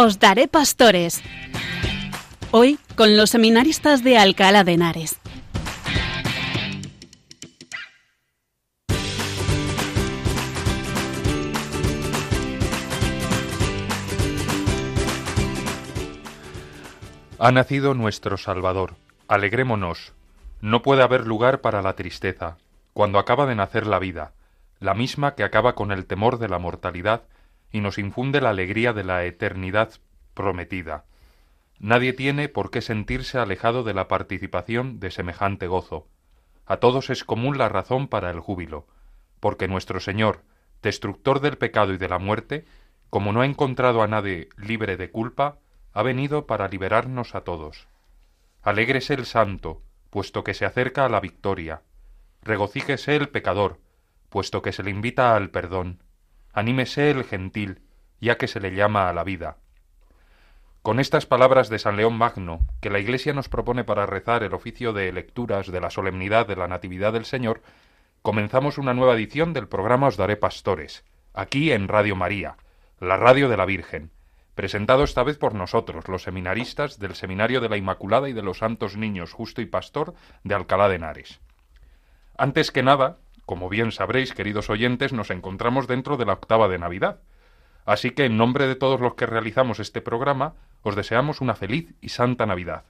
Os daré pastores. Hoy con los seminaristas de Alcalá de Henares. Ha nacido nuestro Salvador. Alegrémonos. No puede haber lugar para la tristeza, cuando acaba de nacer la vida, la misma que acaba con el temor de la mortalidad y nos infunde la alegría de la eternidad prometida. Nadie tiene por qué sentirse alejado de la participación de semejante gozo. A todos es común la razón para el júbilo, porque nuestro Señor, destructor del pecado y de la muerte, como no ha encontrado a nadie libre de culpa, ha venido para liberarnos a todos. Alégrese el santo, puesto que se acerca a la victoria. Regocíjese el pecador, puesto que se le invita al perdón. Anímese el gentil, ya que se le llama a la vida. Con estas palabras de San León Magno, que la Iglesia nos propone para rezar el oficio de lecturas de la solemnidad de la Natividad del Señor, comenzamos una nueva edición del programa Os Daré Pastores, aquí en Radio María, la radio de la Virgen, presentado esta vez por nosotros, los seminaristas del Seminario de la Inmaculada y de los Santos Niños Justo y Pastor de Alcalá de Henares. Antes que nada, como bien sabréis, queridos oyentes, nos encontramos dentro de la octava de Navidad. Así que en nombre de todos los que realizamos este programa, os deseamos una feliz y santa Navidad,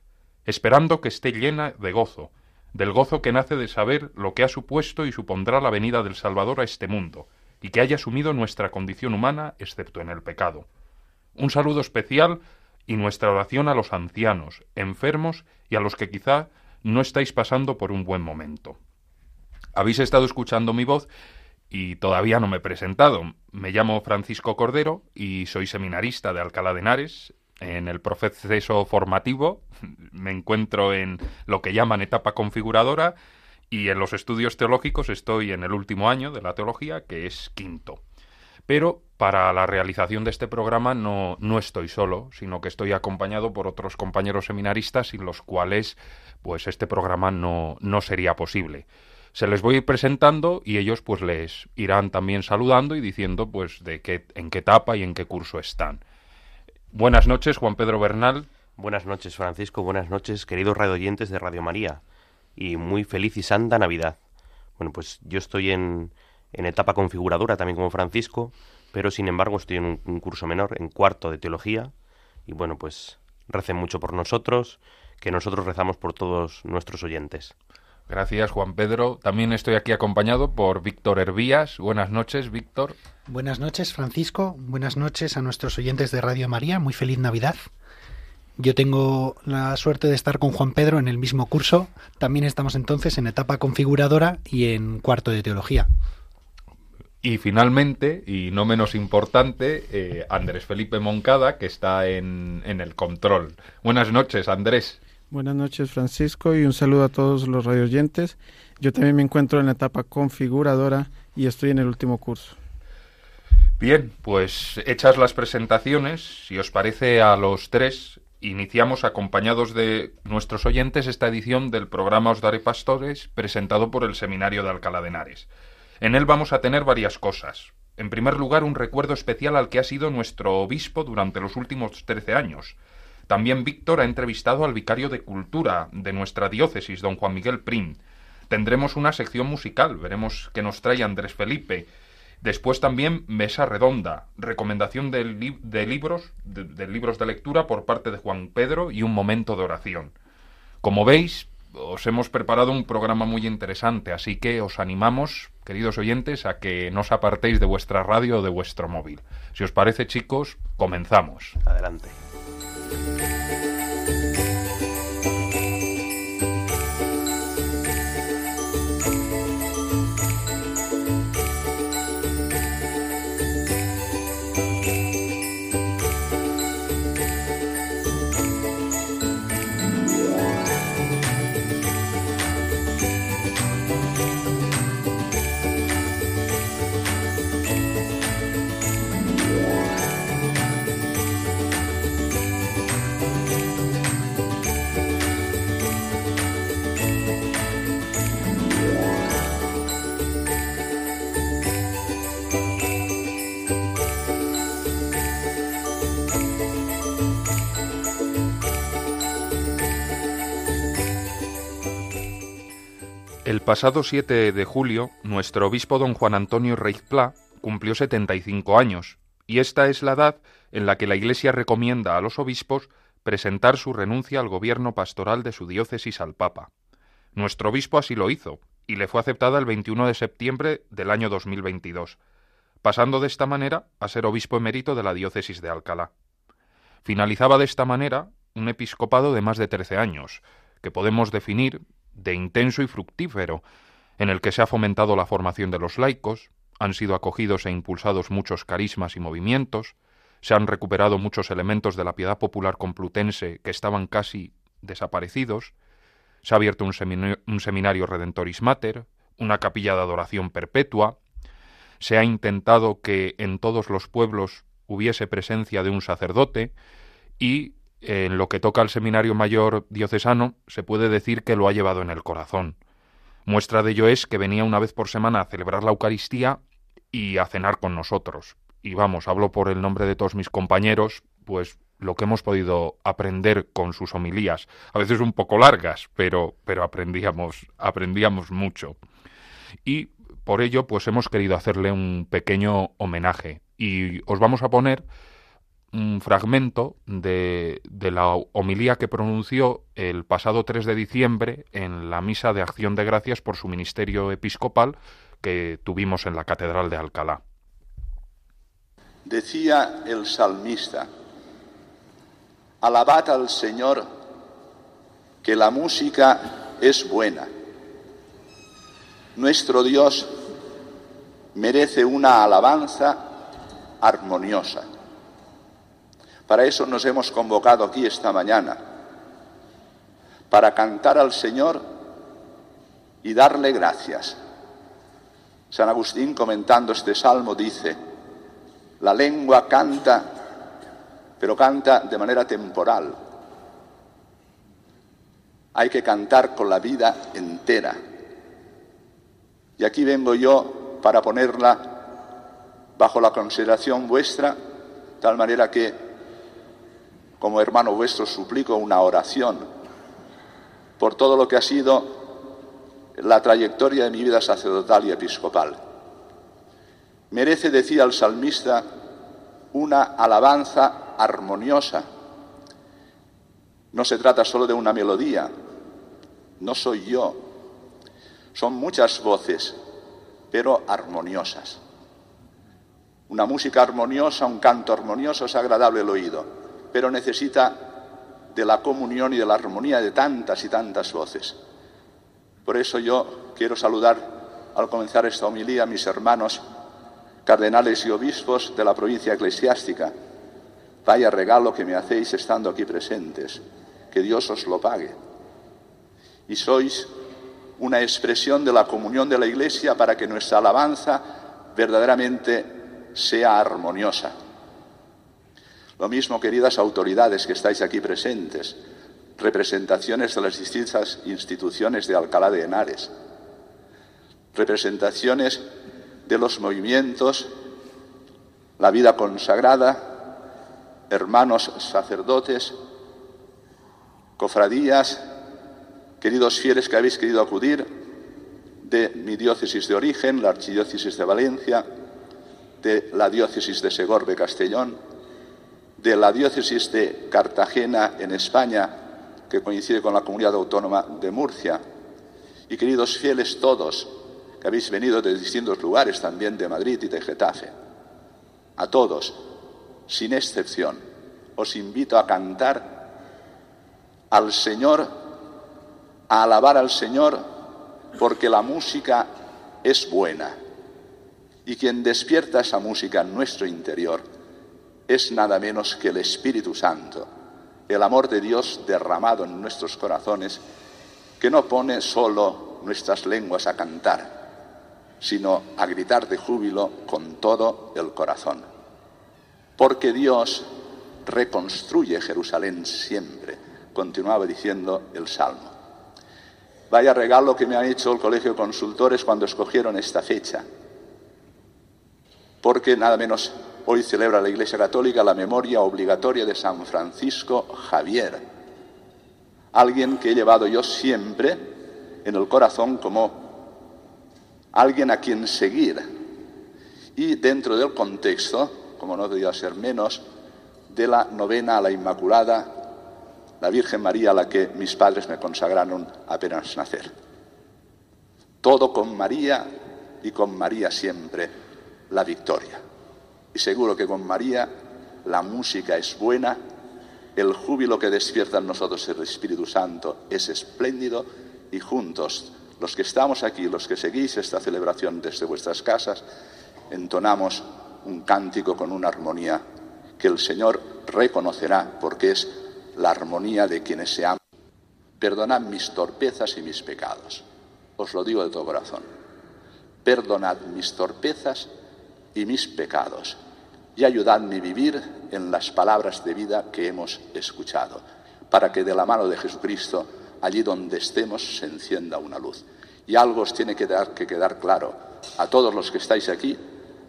esperando que esté llena de gozo, del gozo que nace de saber lo que ha supuesto y supondrá la venida del Salvador a este mundo, y que haya asumido nuestra condición humana, excepto en el pecado. Un saludo especial y nuestra oración a los ancianos, enfermos y a los que quizá no estáis pasando por un buen momento. Habéis estado escuchando mi voz y todavía no me he presentado. Me llamo Francisco Cordero y soy seminarista de Alcalá de Henares. En el proceso formativo me encuentro en lo que llaman etapa configuradora y en los estudios teológicos estoy en el último año de la teología, que es quinto. Pero para la realización de este programa no, no estoy solo, sino que estoy acompañado por otros compañeros seminaristas sin los cuales pues este programa no, no sería posible. Se les voy a ir presentando y ellos pues les irán también saludando y diciendo pues de qué, en qué etapa y en qué curso están. Buenas noches, Juan Pedro Bernal. Buenas noches, Francisco. Buenas noches, queridos radioyentes de Radio María. Y muy feliz y santa Navidad. Bueno, pues yo estoy en, en etapa configuradora también como Francisco, pero sin embargo estoy en un, curso menor, en cuarto de teología, y bueno, pues recen mucho por nosotros, que nosotros rezamos por todos nuestros oyentes. Gracias, Juan Pedro. También estoy aquí acompañado por Víctor Hervías. Buenas noches, Víctor. Buenas noches, Francisco. Buenas noches a nuestros oyentes de Radio María. Muy feliz Navidad. Yo tengo la suerte de estar con Juan Pedro en el mismo curso. También estamos entonces en etapa configuradora y en cuarto de teología. Y finalmente, y no menos importante, eh, Andrés Felipe Moncada, que está en, en, el control. Buenas noches, Andrés. Buenas noches, Francisco, y un saludo a todos los radioyentes. Yo también me encuentro en la etapa configuradora y estoy en el último curso. Bien, pues hechas las presentaciones, si os parece a los tres, iniciamos acompañados de nuestros oyentes esta edición del programa Os Daré Pastores, presentado por el Seminario de Alcalá de Henares. En él vamos a tener varias cosas. En primer lugar, un recuerdo especial al que ha sido nuestro obispo durante los últimos trece años. También Víctor ha entrevistado al vicario de Cultura de nuestra diócesis, don Juan Miguel Prim. Tendremos una sección musical, veremos qué nos trae Andrés Felipe. Después también mesa redonda, recomendación de, libros, de libros de lectura por parte de Juan Pedro y un momento de oración. Como veis, os hemos preparado un programa muy interesante, así que os animamos, queridos oyentes, a que no os apartéis de vuestra radio o de vuestro móvil. Si os parece, chicos, comenzamos. Adelante. Música El pasado 7 de julio, nuestro obispo don Juan Antonio Reizpla cumplió 75 años, y esta es la edad en la que la Iglesia recomienda a los obispos presentar su renuncia al gobierno pastoral de su diócesis al Papa. Nuestro obispo así lo hizo, y le fue aceptada el 21 de septiembre del año 2022, pasando de esta manera a ser obispo emérito de la diócesis de Alcalá. Finalizaba de esta manera un episcopado de más de trece años, que podemos definir de intenso y fructífero, en el que se ha fomentado la formación de los laicos, han sido acogidos e impulsados muchos carismas y movimientos, se han recuperado muchos elementos de la piedad popular complutense que estaban casi desaparecidos, se ha abierto un seminario, un una capilla de adoración perpetua, se ha intentado que en todos los pueblos hubiese presencia de un sacerdote y en lo que toca al Seminario Mayor Diocesano, se puede decir que lo ha llevado en el corazón. Muestra de ello es que venía una vez por semana a celebrar la Eucaristía y a cenar con nosotros. Y vamos, hablo por el nombre de todos mis compañeros, pues lo que hemos podido aprender con sus homilías, a veces un poco largas, pero, pero aprendíamos, aprendíamos mucho. Y por ello, pues hemos querido hacerle un pequeño homenaje. Y os vamos a poner un fragmento de, de, la homilía que pronunció el pasado 3 de diciembre en la misa de acción de gracias por su ministerio episcopal que tuvimos en la Catedral de Alcalá. Decía el salmista, alabad al Señor, que la música es buena. Nuestro Dios merece una alabanza armoniosa. Para eso nos hemos convocado aquí esta mañana, para cantar al Señor y darle gracias. San Agustín comentando este salmo dice, la lengua canta, pero canta de manera temporal. Hay que cantar con la vida entera. Y aquí vengo yo para ponerla bajo la consideración vuestra, tal manera que como hermano vuestro suplico una oración por todo lo que ha sido la trayectoria de mi vida sacerdotal y episcopal. Merece, decía el salmista, una alabanza armoniosa. No se trata solo de una melodía, no soy yo, son muchas voces, pero armoniosas. Una música armoniosa, un canto armonioso es agradable el oído pero necesita de la comunión y de la armonía de tantas y tantas voces. Por eso yo quiero saludar al comenzar esta homilía a mis hermanos cardenales y obispos de la provincia eclesiástica. Vaya regalo que me hacéis estando aquí presentes. Que Dios os lo pague. Y sois una expresión de la comunión de la Iglesia para que nuestra alabanza verdaderamente sea armoniosa. Lo mismo, queridas autoridades que estáis aquí presentes, representaciones de las distintas instituciones de Alcalá de Henares, representaciones de los movimientos, la vida consagrada, hermanos sacerdotes, cofradías, queridos fieles que habéis querido acudir de mi diócesis de origen, la archidiócesis de Valencia, de la diócesis de Segorbe Castellón, de la diócesis de Cartagena en España, que coincide con la comunidad autónoma de Murcia. Y queridos fieles todos, que habéis venido de distintos lugares, también de Madrid y de Getafe, a todos, sin excepción, os invito a cantar al Señor, a alabar al Señor, porque la música es buena. Y quien despierta esa música en nuestro interior, es nada menos que el Espíritu Santo, el amor de Dios derramado en nuestros corazones, que no pone solo nuestras lenguas a cantar, sino a gritar de júbilo con todo el corazón. Porque Dios reconstruye Jerusalén siempre, continuaba diciendo el Salmo. Vaya regalo que me ha hecho el Colegio de Consultores cuando escogieron esta fecha, porque nada menos Hoy celebra la Iglesia Católica la memoria obligatoria de San Francisco Javier, alguien que he llevado yo siempre en el corazón como alguien a quien seguir. Y dentro del contexto, como no podía ser menos, de la novena a la Inmaculada, la Virgen María a la que mis padres me consagraron apenas nacer. Todo con María y con María siempre la victoria. Y seguro que con María la música es buena, el júbilo que despierta en nosotros el Espíritu Santo es espléndido y juntos, los que estamos aquí, los que seguís esta celebración desde vuestras casas, entonamos un cántico con una armonía que el Señor reconocerá porque es la armonía de quienes se aman. Perdonad mis torpezas y mis pecados. Os lo digo de todo corazón. Perdonad mis torpezas y mis pecados y ayudadme a vivir en las palabras de vida que hemos escuchado, para que de la mano de Jesucristo, allí donde estemos, se encienda una luz. Y algo os tiene que, dar, que quedar claro a todos los que estáis aquí,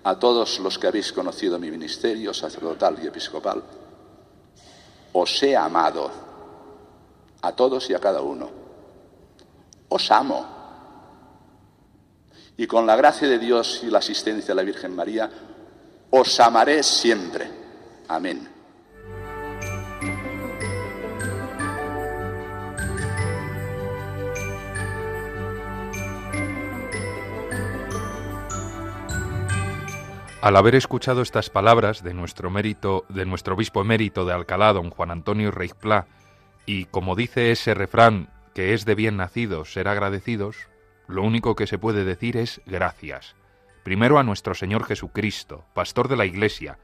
a todos los que habéis conocido mi ministerio sacerdotal y episcopal. Os he amado, a todos y a cada uno. Os amo. Y con la gracia de Dios y la asistencia de la Virgen María, os amaré siempre. Amén. Al haber escuchado estas palabras de nuestro mérito, de nuestro obispo emérito de Alcalá, don Juan Antonio Reicplá, y como dice ese refrán que es de bien nacidos ser agradecidos, lo único que se puede decir es gracias. Primero a nuestro Señor Jesucristo, pastor de la Iglesia,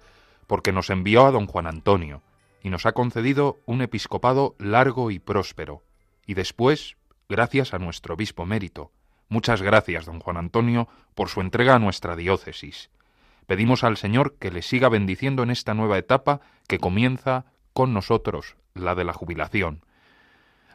porque nos envió a don Juan Antonio y nos ha concedido un episcopado largo y próspero. Y después, gracias a nuestro obispo mérito. Muchas gracias, don Juan Antonio, por su entrega a nuestra diócesis. Pedimos al Señor que le siga bendiciendo en esta nueva etapa que comienza con nosotros, la de la jubilación.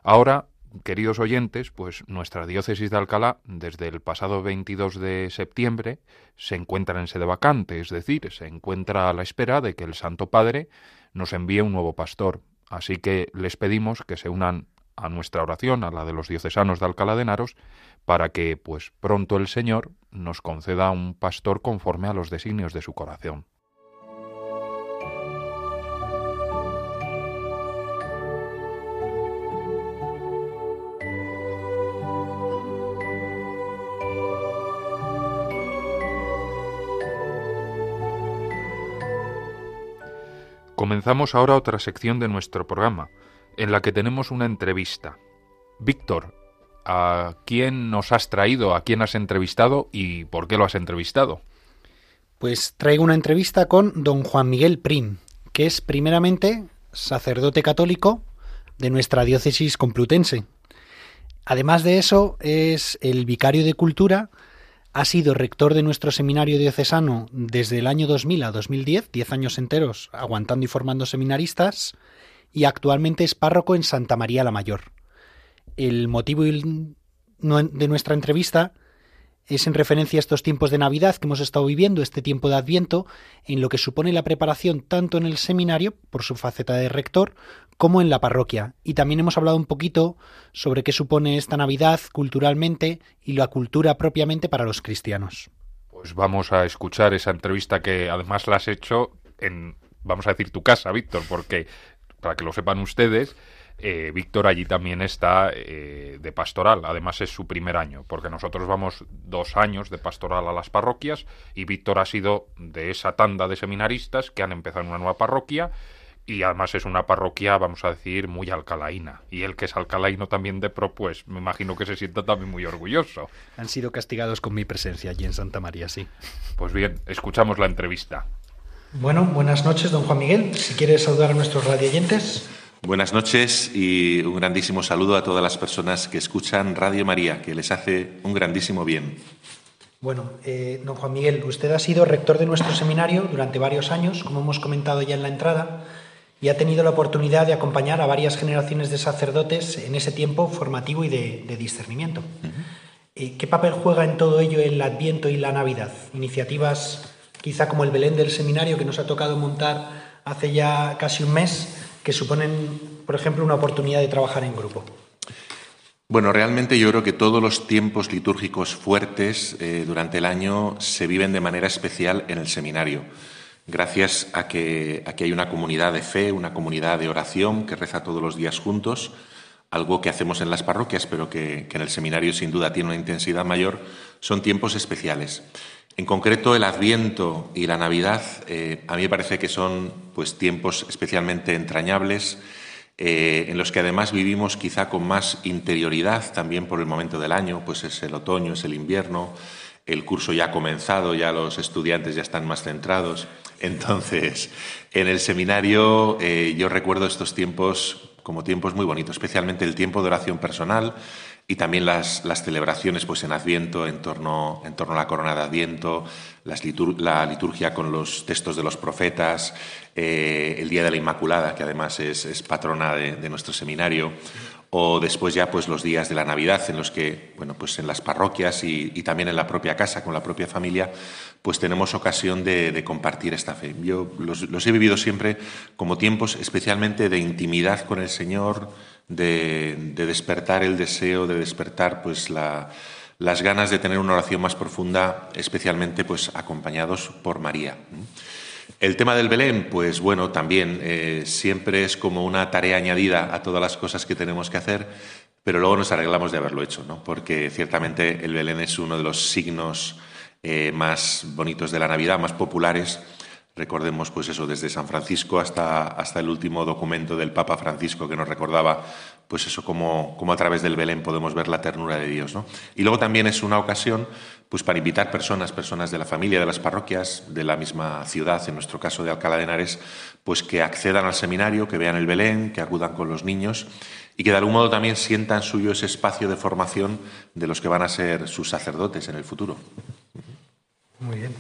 Ahora queridos oyentes, pues nuestra diócesis de Alcalá, desde el pasado 22 de septiembre, se encuentra en sede vacante, es decir, se encuentra a la espera de que el Santo Padre nos envíe un nuevo pastor. Así que les pedimos que se unan a nuestra oración, a la de los diocesanos de Alcalá de Henaros, para que, pues pronto el Señor nos conceda un pastor conforme a los designios de su corazón. Comenzamos ahora otra sección de nuestro programa, en la que tenemos una entrevista. Víctor, ¿a quién nos has traído, a quién has entrevistado y por qué lo has entrevistado? Pues traigo una entrevista con don Juan Miguel Prim, que es primeramente sacerdote católico de nuestra diócesis complutense. Además de eso, es el vicario de cultura ha sido rector de nuestro seminario diocesano desde el año 2000 a 2010, 10 años enteros aguantando y formando seminaristas, y actualmente es párroco en Santa María la Mayor. El motivo de nuestra entrevista es en referencia a estos tiempos de Navidad que hemos estado viviendo, este tiempo de Adviento, en lo que supone la preparación tanto en el seminario, por su faceta de rector, como en la parroquia. Y también hemos hablado un poquito sobre qué supone esta Navidad culturalmente y la cultura propiamente para los cristianos. Pues vamos a escuchar esa entrevista que además la has hecho en, vamos a decir, tu casa, Víctor, porque, para que lo sepan ustedes, eh, Víctor allí también está eh, de pastoral. Además es su primer año, porque nosotros vamos dos años de pastoral a las parroquias y Víctor ha sido de esa tanda de seminaristas que han empezado en una nueva parroquia y además es una parroquia, vamos a decir, muy alcalaína. Y el que es alcalaíno también de pro, pues me imagino que se sienta también muy orgulloso. Han sido castigados con mi presencia allí en Santa María, sí. Pues bien, escuchamos la entrevista. Bueno, buenas noches, don Juan Miguel. Si quieres saludar a nuestros radioyentes. Buenas noches y un grandísimo saludo a todas las personas que escuchan Radio María, que les hace un grandísimo bien. Bueno, eh, don Juan Miguel, usted ha sido rector de nuestro seminario durante varios años, como hemos comentado ya en la entrada, y ha tenido la oportunidad de acompañar a varias generaciones de sacerdotes en ese tiempo formativo y de, discernimiento. Eh, ¿Qué papel juega en todo ello el Adviento y la Navidad? Iniciativas quizá como el Belén del Seminario que nos ha tocado montar hace ya casi un mes que suponen, por ejemplo, una oportunidad de trabajar en grupo. Bueno, realmente yo creo que todos los tiempos litúrgicos fuertes eh, durante el año se viven de manera especial en el seminario, gracias a que aquí hay una comunidad de fe, una comunidad de oración que reza todos los días juntos, algo que hacemos en las parroquias, pero que, en el seminario sin duda tiene una intensidad mayor, son tiempos especiales. En concreto, el Adviento y la Navidad eh, a mí me parece que son pues, tiempos especialmente entrañables, eh, en los que además vivimos quizá con más interioridad también por el momento del año, pues es el otoño, es el invierno, el curso ya ha comenzado, ya los estudiantes ya están más centrados. Entonces, en el seminario eh, yo recuerdo estos tiempos como tiempos muy bonitos, especialmente el tiempo de oración personal, y también las, celebraciones pues, en Adviento, en torno, en torno a la corona de Adviento, la liturgia con los textos de los profetas, eh, el Día de la Inmaculada, que además es, patrona de, nuestro seminario, o después ya pues, los días de la Navidad, en los que, bueno, pues en las parroquias y, también en la propia casa, con la propia familia, pues tenemos ocasión de, compartir esta fe. Yo los he vivido siempre como tiempos especialmente de intimidad con el Señor, de, despertar el deseo, de despertar pues las ganas de tener una oración más profunda, especialmente pues acompañados por María. El tema del Belén, pues bueno, también eh, siempre es como una tarea añadida a todas las cosas que tenemos que hacer, pero luego nos arreglamos de haberlo hecho, ¿no? Porque ciertamente el Belén es uno de los signos eh, más bonitos de la Navidad, más populares Recordemos, pues eso, desde San Francisco hasta, hasta el último documento del Papa Francisco que nos recordaba, pues eso, como, a través del Belén podemos ver la ternura de Dios. ¿no? Y luego también es una ocasión pues para invitar personas, personas de la familia, de las parroquias, de la misma ciudad, en nuestro caso de Alcalá de Henares, pues que accedan al seminario, que vean el Belén, que acudan con los niños y que de algún modo también sientan suyo ese espacio de formación de los que van a ser sus sacerdotes en el futuro. Muy bien.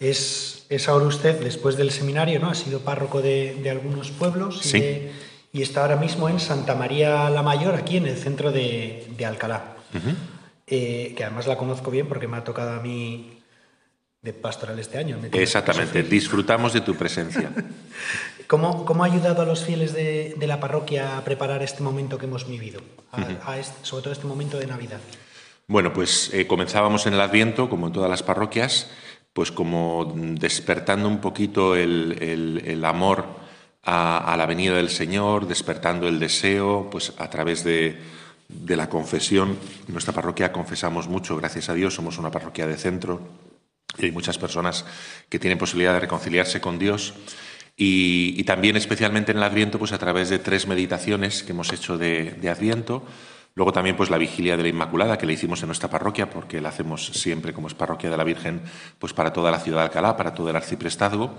Es, ahora usted, después del seminario, ¿no? Ha sido párroco de, algunos pueblos y, está ahora mismo en Santa María la Mayor, aquí en el centro de, Alcalá. Eh, que además la conozco bien porque me ha tocado a mí de pastoral este año. Exactamente, disfrutamos de tu presencia. ¿Cómo, ¿Cómo, ha ayudado a los fieles de, la parroquia a preparar este momento que hemos vivido, sobre todo este momento de Navidad? Bueno, pues eh, comenzábamos en el Adviento, como en todas las parroquias, pues como despertando un poquito el, amor a, la venida del Señor, despertando el deseo, pues a través de, la confesión. En nuestra parroquia confesamos mucho, gracias a Dios, somos una parroquia de centro y hay muchas personas que tienen posibilidad de reconciliarse con Dios. Y, también especialmente en el Adviento, pues a través de tres meditaciones que hemos hecho de, de Adviento, Luego también pues la vigilia de la Inmaculada que le hicimos en nuestra parroquia, porque la hacemos siempre como es parroquia de la Virgen, pues para toda la ciudad de Alcalá, para todo el arciprestazgo.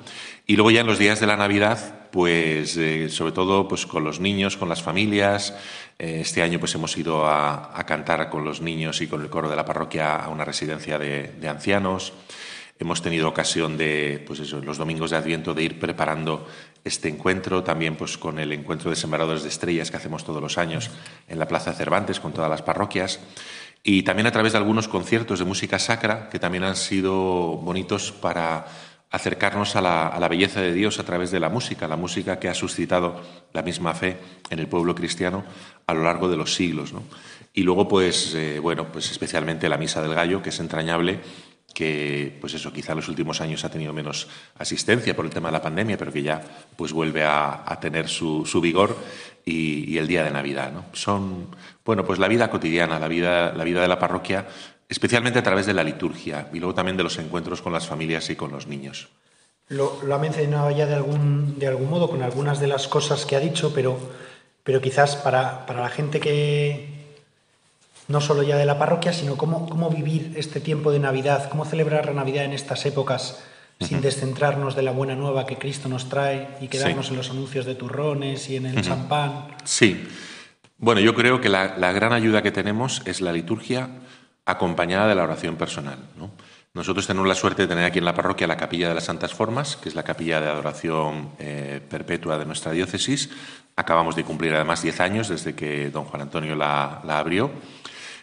Y luego ya en los días de la Navidad, pues eh, sobre todo pues con los niños, con las familias. Eh, este año pues hemos ido a, cantar con los niños y con el coro de la parroquia a una residencia de, de ancianos. Hemos tenido ocasión de, pues eso, los domingos de Adviento, de ir preparando este encuentro, también pues con el encuentro de sembradores de estrellas que hacemos todos los años en la Plaza Cervantes con todas las parroquias y también a través de algunos conciertos de música sacra que también han sido bonitos para acercarnos a la, belleza de Dios a través de la música, la música que ha suscitado la misma fe en el pueblo cristiano a lo largo de los siglos. Y luego, pues, eh, bueno, pues especialmente la Misa del Gallo, que es entrañable que pues eso quizá en los últimos años ha tenido menos asistencia por el tema de la pandemia, pero que ya pues vuelve a, tener su, vigor y, el día de Navidad. ¿no? Son bueno pues la vida cotidiana, la vida, la vida de la parroquia, especialmente a través de la liturgia y luego también de los encuentros con las familias y con los niños. Lo, ha mencionado ya de algún, de algún modo con algunas de las cosas que ha dicho, pero, pero quizás para, para la gente que, no solo ya de la parroquia, sino cómo, cómo vivir este tiempo de Navidad, cómo celebrar la Navidad en estas épocas sin descentrarnos de la buena nueva que Cristo nos trae y quedarnos en los anuncios de turrones y en el champán. Sí. Bueno, yo creo que la, gran ayuda que tenemos es la liturgia acompañada de la oración personal. Nosotros tenemos la suerte de tener aquí en la parroquia la Capilla de las Santas Formas, que es la capilla de adoración eh, perpetua de nuestra diócesis. Acabamos de cumplir además 10 años desde que don Juan Antonio la, la abrió.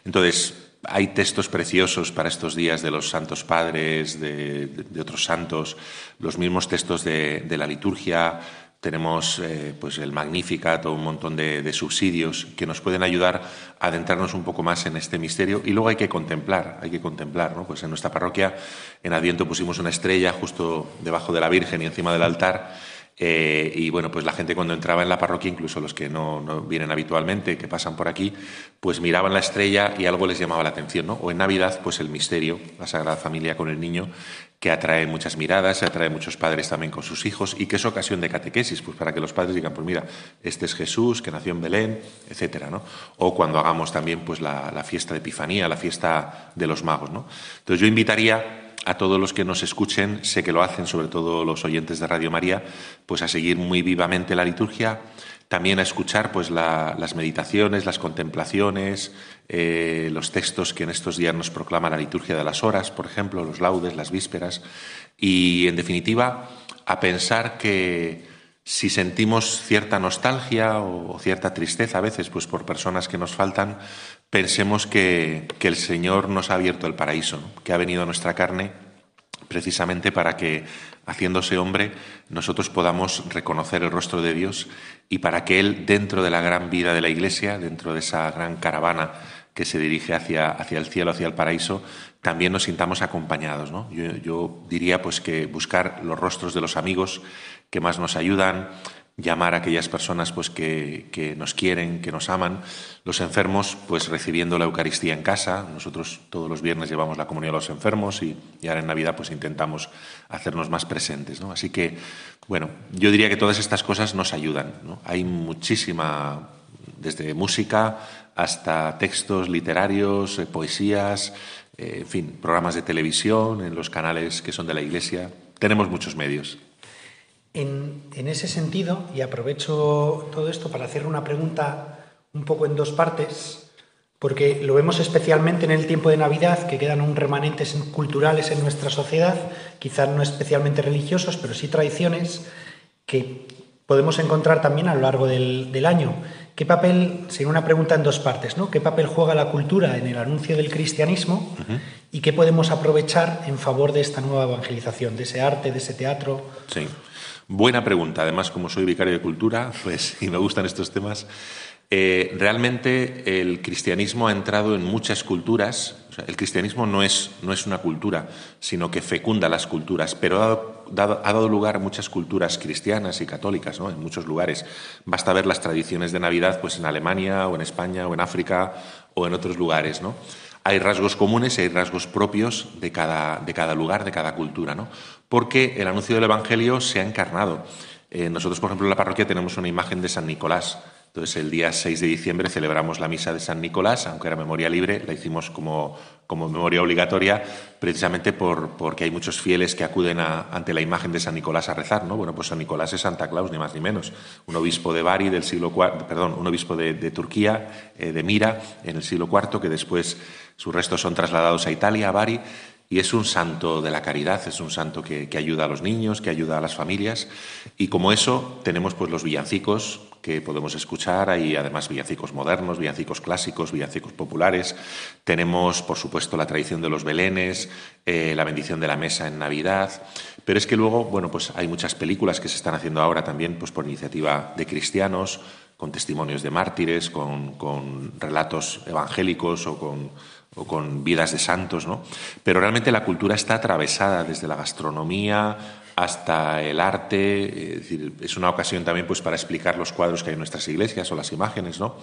Entonces, hay textos preciosos para estos días de los santos padres, de, otros santos, los mismos textos de, la liturgia, tenemos eh, pues el Magnificat o un montón de, subsidios que nos pueden ayudar a adentrarnos un poco más en este misterio y luego hay que contemplar, hay que contemplar, ¿no? Pues en nuestra parroquia en Adviento pusimos una estrella justo debajo de la Virgen y encima del altar eh, y bueno, pues la gente cuando entraba en la parroquia, incluso los que no, no, vienen habitualmente, que pasan por aquí, pues miraban la estrella y algo les llamaba la atención, ¿no? O en Navidad, pues el misterio, la Sagrada Familia con el niño, que atrae muchas miradas, atrae muchos padres también con sus hijos y que es ocasión de catequesis, pues para que los padres digan, pues mira, este es Jesús que nació en Belén, etcétera, ¿no? O cuando hagamos también pues la, la fiesta de Epifanía, la fiesta de los magos, ¿no? Entonces yo invitaría a todos los que nos escuchen, sé que lo hacen, sobre todo los oyentes de Radio María, pues a seguir muy vivamente la liturgia, también a escuchar pues las meditaciones, las contemplaciones, eh, los textos que en estos días nos proclama la liturgia de las horas, por ejemplo, los laudes, las vísperas, y en definitiva a pensar que si sentimos cierta nostalgia o, cierta tristeza a veces pues por personas que nos faltan, pensemos que, el Señor nos ha abierto el paraíso, que ha venido a nuestra carne precisamente para que, haciéndose hombre, nosotros podamos reconocer el rostro de Dios y para que Él, dentro de la gran vida de la Iglesia, dentro de esa gran caravana que se dirige hacia, hacia el cielo, hacia el paraíso, también nos sintamos acompañados. Yo, yo diría pues que buscar los rostros de los amigos que más nos ayudan, llamar a aquellas personas pues que, nos quieren, que nos aman, los enfermos pues recibiendo la Eucaristía en casa, nosotros todos los viernes llevamos la comunión a los enfermos y, ahora en Navidad pues intentamos hacernos más presentes, ¿no? Así que, bueno, yo diría que todas estas cosas nos ayudan, Hay muchísima, desde música hasta textos literarios, eh, poesías, eh, en fin, programas de televisión en los canales que son de la Iglesia, tenemos muchos medios. En, ese sentido, y aprovecho todo esto para hacer una pregunta un poco en dos partes, porque lo vemos especialmente en el tiempo de Navidad, que quedan un remanentes culturales en nuestra sociedad, quizás no especialmente religiosos, pero sí tradiciones que podemos encontrar también a lo largo del, año. ¿Qué papel, sería una pregunta en dos partes, ¿no? ¿Qué papel juega la cultura en el anuncio del cristianismo y qué podemos aprovechar en favor de esta nueva evangelización, de ese arte, de ese teatro? Sí. Buena pregunta. Además, como soy vicario de cultura, pues y me gustan estos temas, eh, realmente el cristianismo ha entrado en muchas culturas. el cristianismo no es, no es una cultura, sino que fecunda las culturas, pero ha dado, ha dado lugar a muchas culturas cristianas y católicas, ¿no? En muchos lugares. Basta ver las tradiciones de Navidad, pues en Alemania o en España o en África o en otros lugares, ¿no? Hay rasgos comunes y hay rasgos propios de cada, de cada lugar, de cada cultura, ¿no? Porque el anuncio del Evangelio se ha encarnado. Eh, nosotros, por ejemplo, en la parroquia tenemos una imagen de San Nicolás. Entonces, el día 6 de diciembre celebramos la misa de San Nicolás, aunque era memoria libre, la hicimos como, como memoria obligatoria, precisamente por, porque hay muchos fieles que acuden ante la imagen de San Nicolás a rezar, ¿no? Bueno, pues San Nicolás es Santa Claus, ni más ni menos. Un obispo de Bari del siglo IV, perdón, un obispo de, Turquía, eh, de Mira, en el siglo IV, que después sus restos son trasladados a Italia, a Bari, y es un santo de la caridad, es un santo que, ayuda a los niños, que ayuda a las familias. Y como eso, tenemos pues los villancicos que podemos escuchar, hay además villancicos modernos, villancicos clásicos, villancicos populares. Tenemos, por supuesto, la tradición de los belenes, eh, la bendición de la mesa en Navidad. Pero es que luego, bueno, pues hay muchas películas que se están haciendo ahora también pues por iniciativa de cristianos, con testimonios de mártires, con, con relatos evangélicos o con o con vidas de santos, ¿no? Pero realmente la cultura está atravesada desde la gastronomía hasta el arte, es una ocasión también pues para explicar los cuadros que hay en nuestras iglesias o las imágenes, ¿no?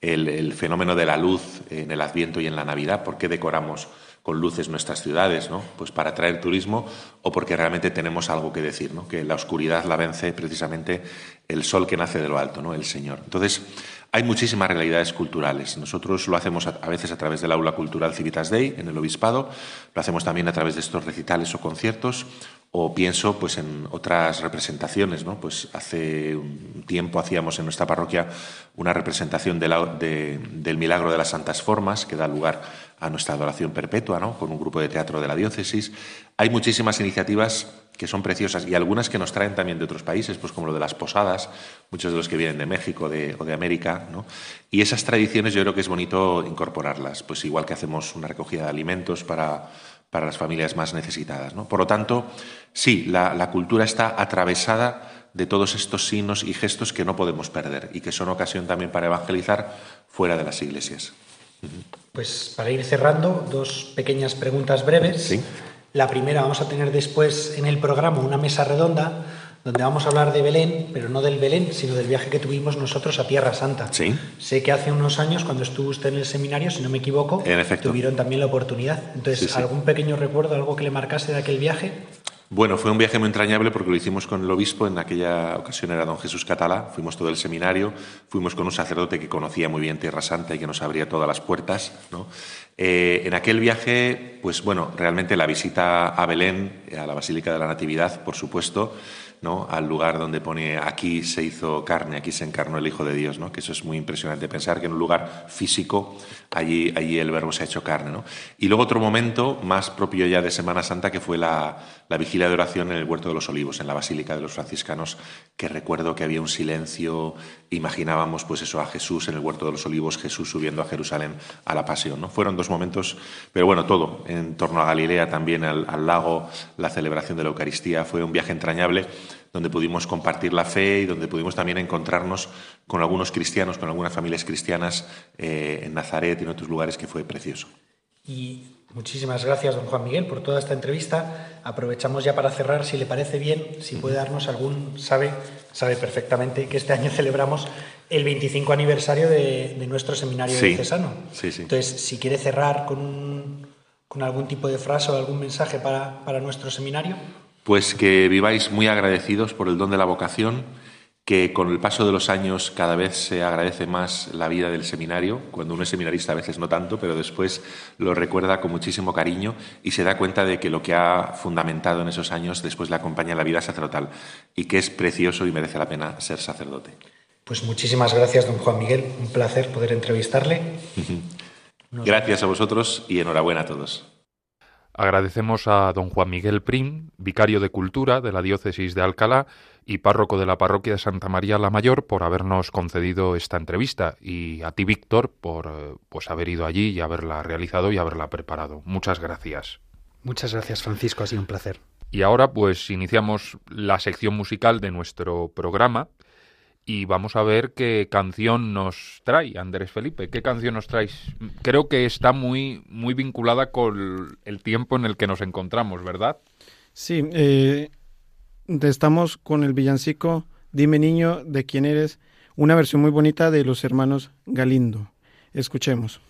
El, el fenómeno de la luz en el Adviento y en la Navidad, ¿por qué decoramos con luces nuestras ciudades, ¿no? Pues para atraer turismo o porque realmente tenemos algo que decir, ¿no? Que la oscuridad la vence precisamente el sol que nace de lo alto, ¿no? El Señor. Entonces, hay muchísimas realidades culturales. Nosotros lo hacemos a, veces a través del aula cultural Civitas Day en el Obispado, lo hacemos también a través de estos recitales o conciertos, o pienso pues en otras representaciones. ¿no? Pues hace un tiempo hacíamos en nuestra parroquia una representación del milagro de las Santas Formas, que da lugar a nuestra adoración perpetua, con un grupo de teatro de la diócesis. Hay muchísimas iniciativas que son preciosas y algunas que nos traen también de otros países, pues como lo de las posadas, muchos de los que vienen de México o de América. ¿no? Y esas tradiciones yo creo que es bonito incorporarlas, pues igual que hacemos una recogida de alimentos para, las familias más necesitadas. ¿no? Por lo tanto, sí, la, cultura está atravesada de todos estos signos y gestos que no podemos perder y que son ocasión también para evangelizar fuera de las iglesias. Pues para ir cerrando, dos pequeñas preguntas breves. La primera, vamos a tener después en el programa una mesa redonda donde vamos a hablar de Belén, pero no del Belén, sino del viaje que tuvimos nosotros a Tierra Santa. Sí. Sé que hace unos años, cuando estuvo usted en el seminario, si no me equivoco, tuvieron también la oportunidad. Entonces, ¿algún pequeño recuerdo, algo que le marcase de aquel viaje? Bueno, fue un viaje muy entrañable porque lo hicimos con el obispo, en aquella ocasión era don Jesús Catala, fuimos todo el seminario, fuimos con un sacerdote que conocía muy bien Tierra Santa y que nos abría todas las puertas. Eh, en aquel viaje, pues bueno, realmente la visita a Belén, a la Basílica de la Natividad, por supuesto, ¿no? al lugar donde pone aquí se hizo carne, aquí se encarnó el Hijo de Dios, ¿no? que eso es muy impresionante pensar que en un lugar físico allí, allí el verbo se ha hecho carne. ¿no? Y luego otro momento más propio ya de Semana Santa que fue la, la vigilia de oración en el Huerto de los Olivos, en la Basílica de los Franciscanos, que recuerdo que había un silencio, imaginábamos pues eso a Jesús en el Huerto de los Olivos, Jesús subiendo a Jerusalén a la pasión. ¿no? Fueron dos momentos, pero bueno, todo en torno a Galilea, también al, al lago, la celebración de la Eucaristía, fue un viaje entrañable donde pudimos compartir la fe y donde pudimos también encontrarnos con algunos cristianos, con algunas familias cristianas eh, en Nazaret y en otros lugares que fue precioso. Y muchísimas gracias, don Juan Miguel, por toda esta entrevista. Aprovechamos ya para cerrar, si le parece bien, si puede darnos algún, sabe, sabe perfectamente que este año celebramos el 25 aniversario de, nuestro seminario sí, diocesano. Sí, sí. Entonces, si quiere cerrar con, con algún tipo de frase o algún mensaje para, para nuestro seminario. Pues que viváis muy agradecidos por el don de la vocación, que con el paso de los años cada vez se agradece más la vida del seminario, cuando uno es seminarista a veces no tanto, pero después lo recuerda con muchísimo cariño y se da cuenta de que lo que ha fundamentado en esos años después le acompaña en la vida sacerdotal y que es precioso y merece la pena ser sacerdote. Pues muchísimas gracias, don Juan Miguel. Un placer poder entrevistarle. Gracias a vosotros y enhorabuena a todos. Agradecemos a don Juan Miguel Prim, vicario de Cultura de la Diócesis de Alcalá y párroco de la Parroquia de Santa María la Mayor, por habernos concedido esta entrevista y a ti, Víctor, por eh, pues haber ido allí y haberla realizado y haberla preparado. Muchas gracias. Muchas gracias, Francisco, ha sido un placer. Y ahora pues iniciamos la sección musical de nuestro programa y vamos a ver qué canción nos trae Andrés Felipe. ¿Qué canción nos traes? Creo que está muy, muy vinculada con el tiempo en el que nos encontramos, ¿verdad? Sí, eh, estamos con el villancico Dime niño de quién eres, una versión muy bonita de los hermanos Galindo. Escuchemos.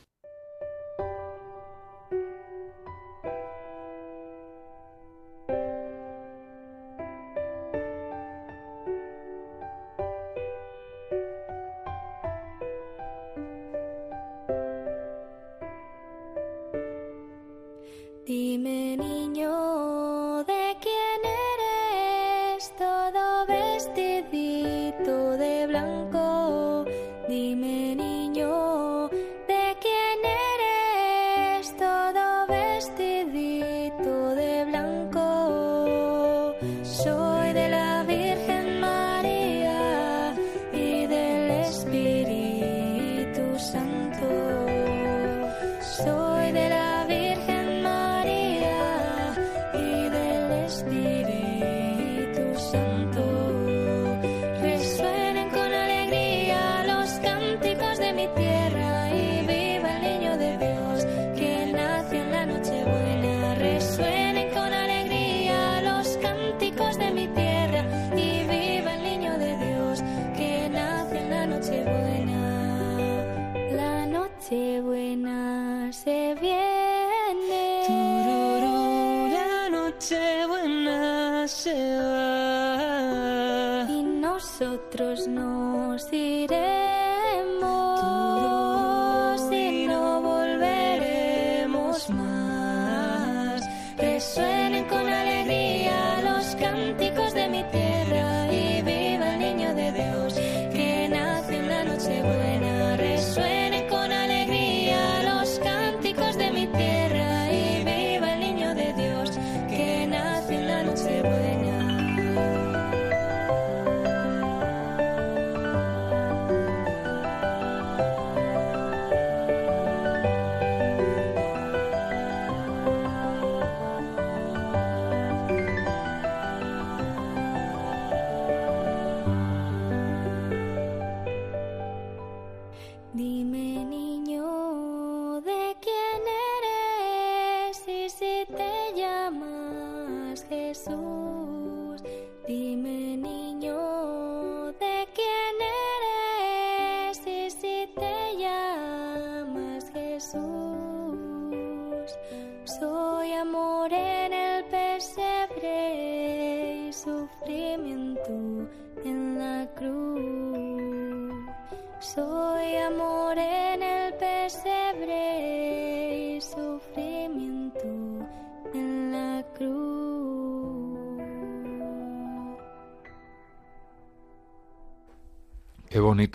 Qué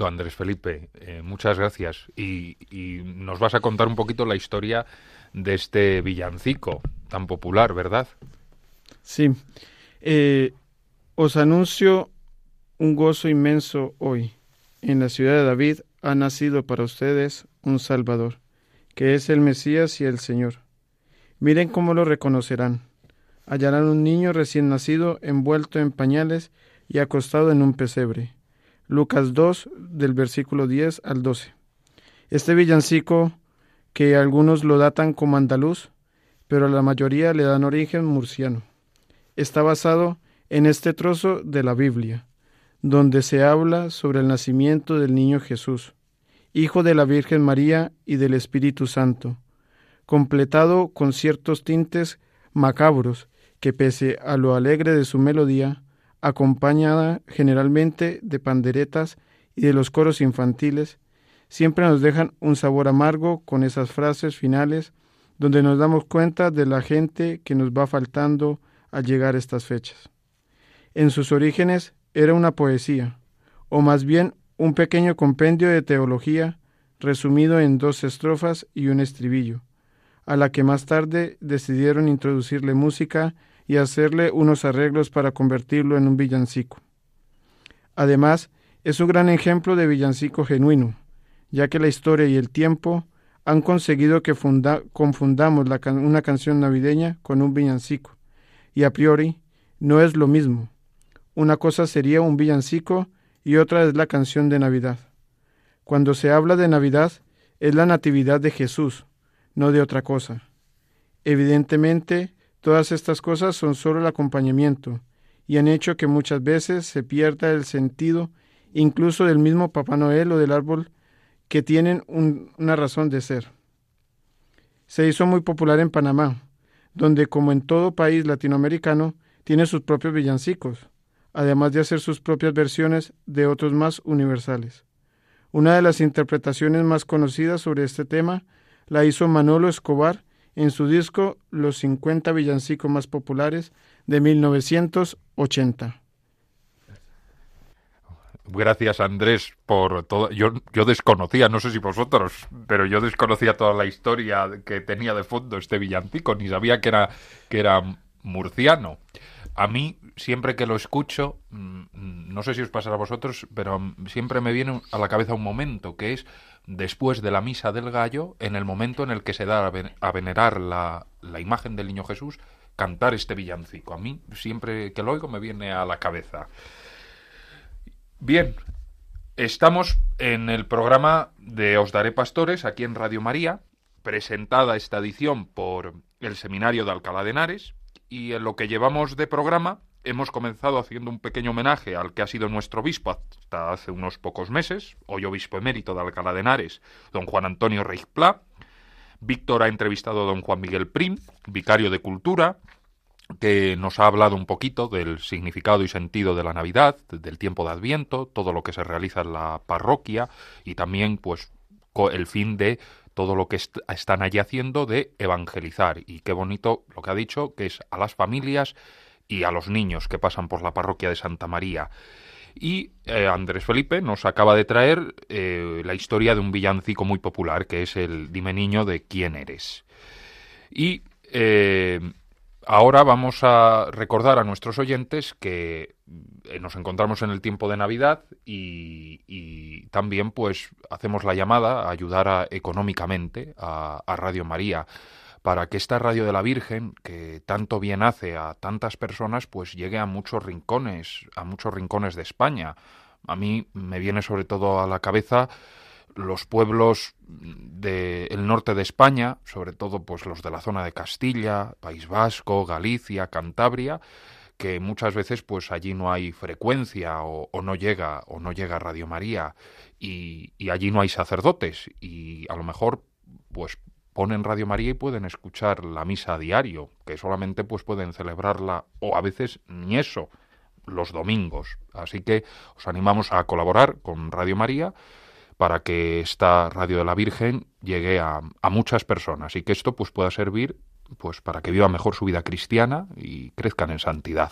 Andrés Felipe. Eh, muchas gracias. Y, nos vas a contar un poquito la historia de este villancico tan popular, ¿verdad? Sí. Eh, os anuncio un gozo inmenso hoy. En la ciudad de David ha nacido para ustedes un Salvador, que es el Mesías y el Señor. Miren cómo lo reconocerán. Hallarán un niño recién nacido envuelto en pañales y acostado en un pesebre Lucas 2 del versículo 10 al 12. Este villancico, que algunos lo datan como andaluz, pero a la mayoría le dan origen murciano, está basado en este trozo de la Biblia, donde se habla sobre el nacimiento del niño Jesús, hijo de la Virgen María y del Espíritu Santo, completado con ciertos tintes macabros que pese a lo alegre de su melodía, acompañada generalmente de panderetas y de los coros infantiles, siempre nos dejan un sabor amargo con esas frases finales donde nos damos cuenta de la gente que nos va faltando al llegar a estas fechas. En sus orígenes era una poesía, o más bien un pequeño compendio de teología resumido en dos estrofas y un estribillo, a la que más tarde decidieron introducirle música y hacerle unos arreglos para convertirlo en un villancico. Además, es un gran ejemplo de villancico genuino, ya que la historia y el tiempo han conseguido que confundamos una canción navideña con un villancico, y a priori no es lo mismo. Una cosa sería un villancico y otra es la canción de Navidad. Cuando se habla de Navidad es la natividad de Jesús, no de otra cosa. Evidentemente, Todas estas cosas son solo el acompañamiento y han hecho que muchas veces se pierda el sentido incluso del mismo Papá Noel o del árbol que tienen una razón de ser. Se hizo muy popular en Panamá, donde como en todo país latinoamericano tiene sus propios villancicos, además de hacer sus propias versiones de otros más universales. Una de las interpretaciones más conocidas sobre este tema la hizo Manolo Escobar en su disco Los 50 villancicos más populares de 1980. Gracias Andrés por todo. Yo, yo desconocía, no sé si vosotros, pero yo desconocía toda la historia que tenía de fondo este villancico, ni sabía que era, que era murciano. A mí, siempre que lo escucho, mm, no sé si os pasará a vosotros, pero siempre me viene a la cabeza un momento que es después de la misa del gallo, en el momento en el que se da a venerar la, la imagen del niño Jesús, cantar este villancico. A mí, siempre que lo oigo, me viene a la cabeza. Bien, estamos en el programa de Os Daré Pastores, aquí en Radio María, presentada esta edición por el Seminario de Alcalá de Henares, y en lo que llevamos de programa hemos comenzado haciendo un pequeño homenaje al que ha sido nuestro obispo hasta hace unos pocos meses, hoy obispo emérito de Alcalá de Henares, don Juan Antonio Reichpla. Víctor ha entrevistado a don Juan Miguel Prim, vicario de Cultura, que nos ha hablado un poquito del significado y sentido de la Navidad, del tiempo de Adviento, todo lo que se realiza en la parroquia y también pues el fin de todo lo que están allí haciendo de evangelizar. Y qué bonito lo que ha dicho, que es a las familias y a los niños que pasan por la parroquia de Santa María. Y eh, Andrés Felipe nos acaba de traer eh, la historia de un villancico muy popular, que es el Dime niño de quién eres. Y eh, ahora vamos a recordar a nuestros oyentes que nos encontramos en el tiempo de Navidad y, también pues hacemos la llamada a ayudar económicamente a Radio María para que esta radio de la Virgen, que tanto bien hace a tantas personas, pues llegue a muchos rincones, a muchos rincones de España. A mí me viene sobre todo a la cabeza los pueblos del norte de España, sobre todo pues los de la zona de Castilla, País Vasco, Galicia, Cantabria, que muchas veces pues allí no hay frecuencia o, no llega o no llega Radio María y, y, allí no hay sacerdotes y a lo mejor pues ponen Radio María y pueden escuchar la misa a diario, que solamente pues pueden celebrarla o a veces ni eso los domingos. Así que os animamos a colaborar con Radio María para que esta Radio de la Virgen llegue a, a muchas personas y que esto pues pueda servir pues para que viva mejor su vida cristiana y crezcan en santidad.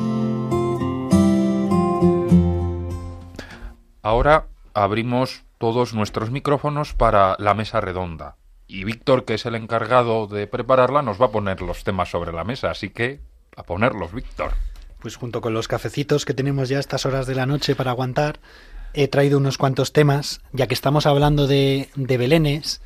Ahora abrimos todos nuestros micrófonos para la mesa redonda. Y Víctor, que es el encargado de prepararla, nos va a poner los temas sobre la mesa. Así que a ponerlos, Víctor. Pues junto con los cafecitos que tenemos ya a estas horas de la noche para aguantar, he traído unos cuantos temas, ya que estamos hablando de, de Belénes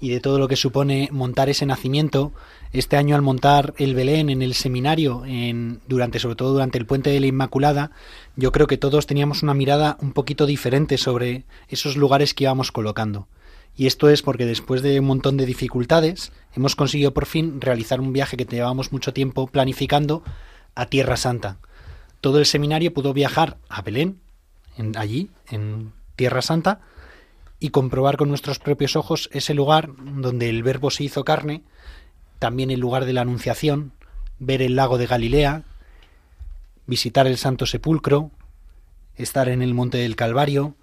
y de todo lo que supone montar ese nacimiento. Este año al montar el Belén en el seminario, en, durante, sobre todo durante el puente de la Inmaculada, yo creo que todos teníamos una mirada un poquito diferente sobre esos lugares que íbamos colocando. Y esto es porque después de un montón de dificultades hemos conseguido por fin realizar un viaje que llevábamos mucho tiempo planificando a Tierra Santa. Todo el seminario pudo viajar a Belén, en, allí, en Tierra Santa, y comprobar con nuestros propios ojos ese lugar donde el Verbo se hizo carne, también el lugar de la Anunciación, ver el lago de Galilea, visitar el Santo Sepulcro, estar en el Monte del Calvario.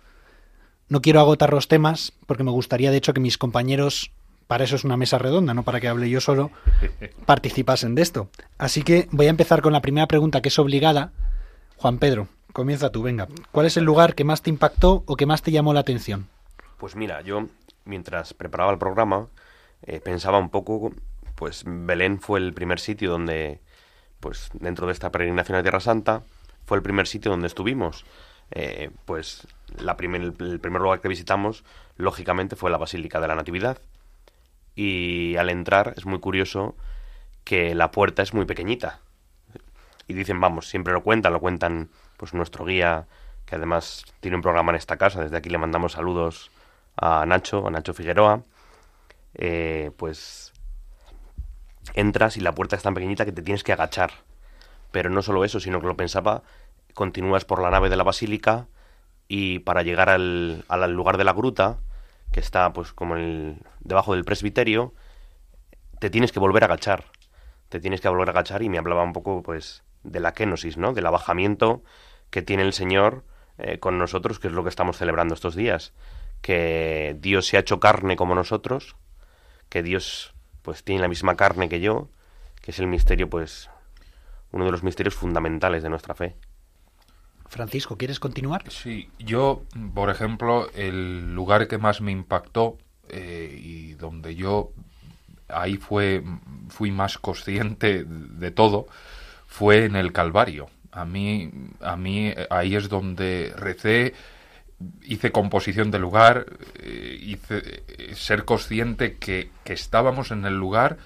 No quiero agotar los temas porque me gustaría de hecho que mis compañeros, para eso es una mesa redonda, no para que hable yo solo, participasen de esto. Así que voy a empezar con la primera pregunta que es obligada. Juan Pedro, comienza tú, venga. ¿Cuál es el lugar que más te impactó o que más te llamó la atención? Pues mira, yo mientras preparaba el programa eh, pensaba un poco, pues Belén fue el primer sitio donde, pues dentro de esta peregrinación a Tierra Santa, fue el primer sitio donde estuvimos. Eh, pues la primer, el primer lugar que visitamos, lógicamente, fue la Basílica de la Natividad. Y al entrar es muy curioso que la puerta es muy pequeñita. Y dicen, vamos, siempre lo cuentan, lo cuentan pues nuestro guía, que además tiene un programa en esta casa, desde aquí le mandamos saludos a Nacho, a Nacho Figueroa, eh, pues entras y la puerta es tan pequeñita que te tienes que agachar. Pero no solo eso, sino que lo pensaba, continúas por la nave de la basílica y para llegar al, al lugar de la gruta, que está pues como el, debajo del presbiterio, te tienes que volver a agachar. Te tienes que volver a agachar y me hablaba un poco pues de la kenosis, ¿no? Del abajamiento que tiene el Señor eh, con nosotros, que es lo que estamos celebrando estos días que Dios se ha hecho carne como nosotros, que Dios pues tiene la misma carne que yo, que es el misterio pues uno de los misterios fundamentales de nuestra fe. Francisco, ¿quieres continuar? Sí, yo, por ejemplo, el lugar que más me impactó eh, y donde yo ahí fue fui más consciente de todo fue en el Calvario. A mí, a mí ahí es donde recé hice composición de lugar, eh, hice eh, ser consciente que, que, estábamos en el lugar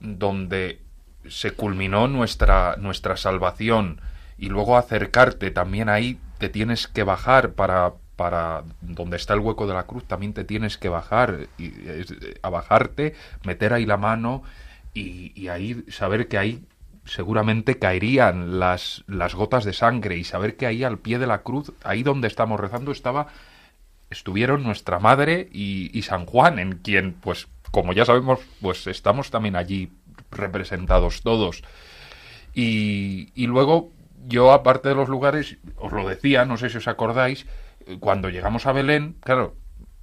donde se culminó nuestra, nuestra salvación. Y luego acercarte también ahí te tienes que bajar para, para donde está el hueco de la cruz también te tienes que bajar y, a bajarte meter ahí la mano y, y ahí saber que ahí seguramente caerían las, las gotas de sangre y saber que ahí al pie de la cruz, ahí donde estamos rezando, estaba estuvieron nuestra madre y, y San Juan, en quien, pues, como ya sabemos, pues estamos también allí representados todos. Y, y luego yo, aparte de los lugares, os lo decía, no sé si os acordáis, cuando llegamos a Belén, claro,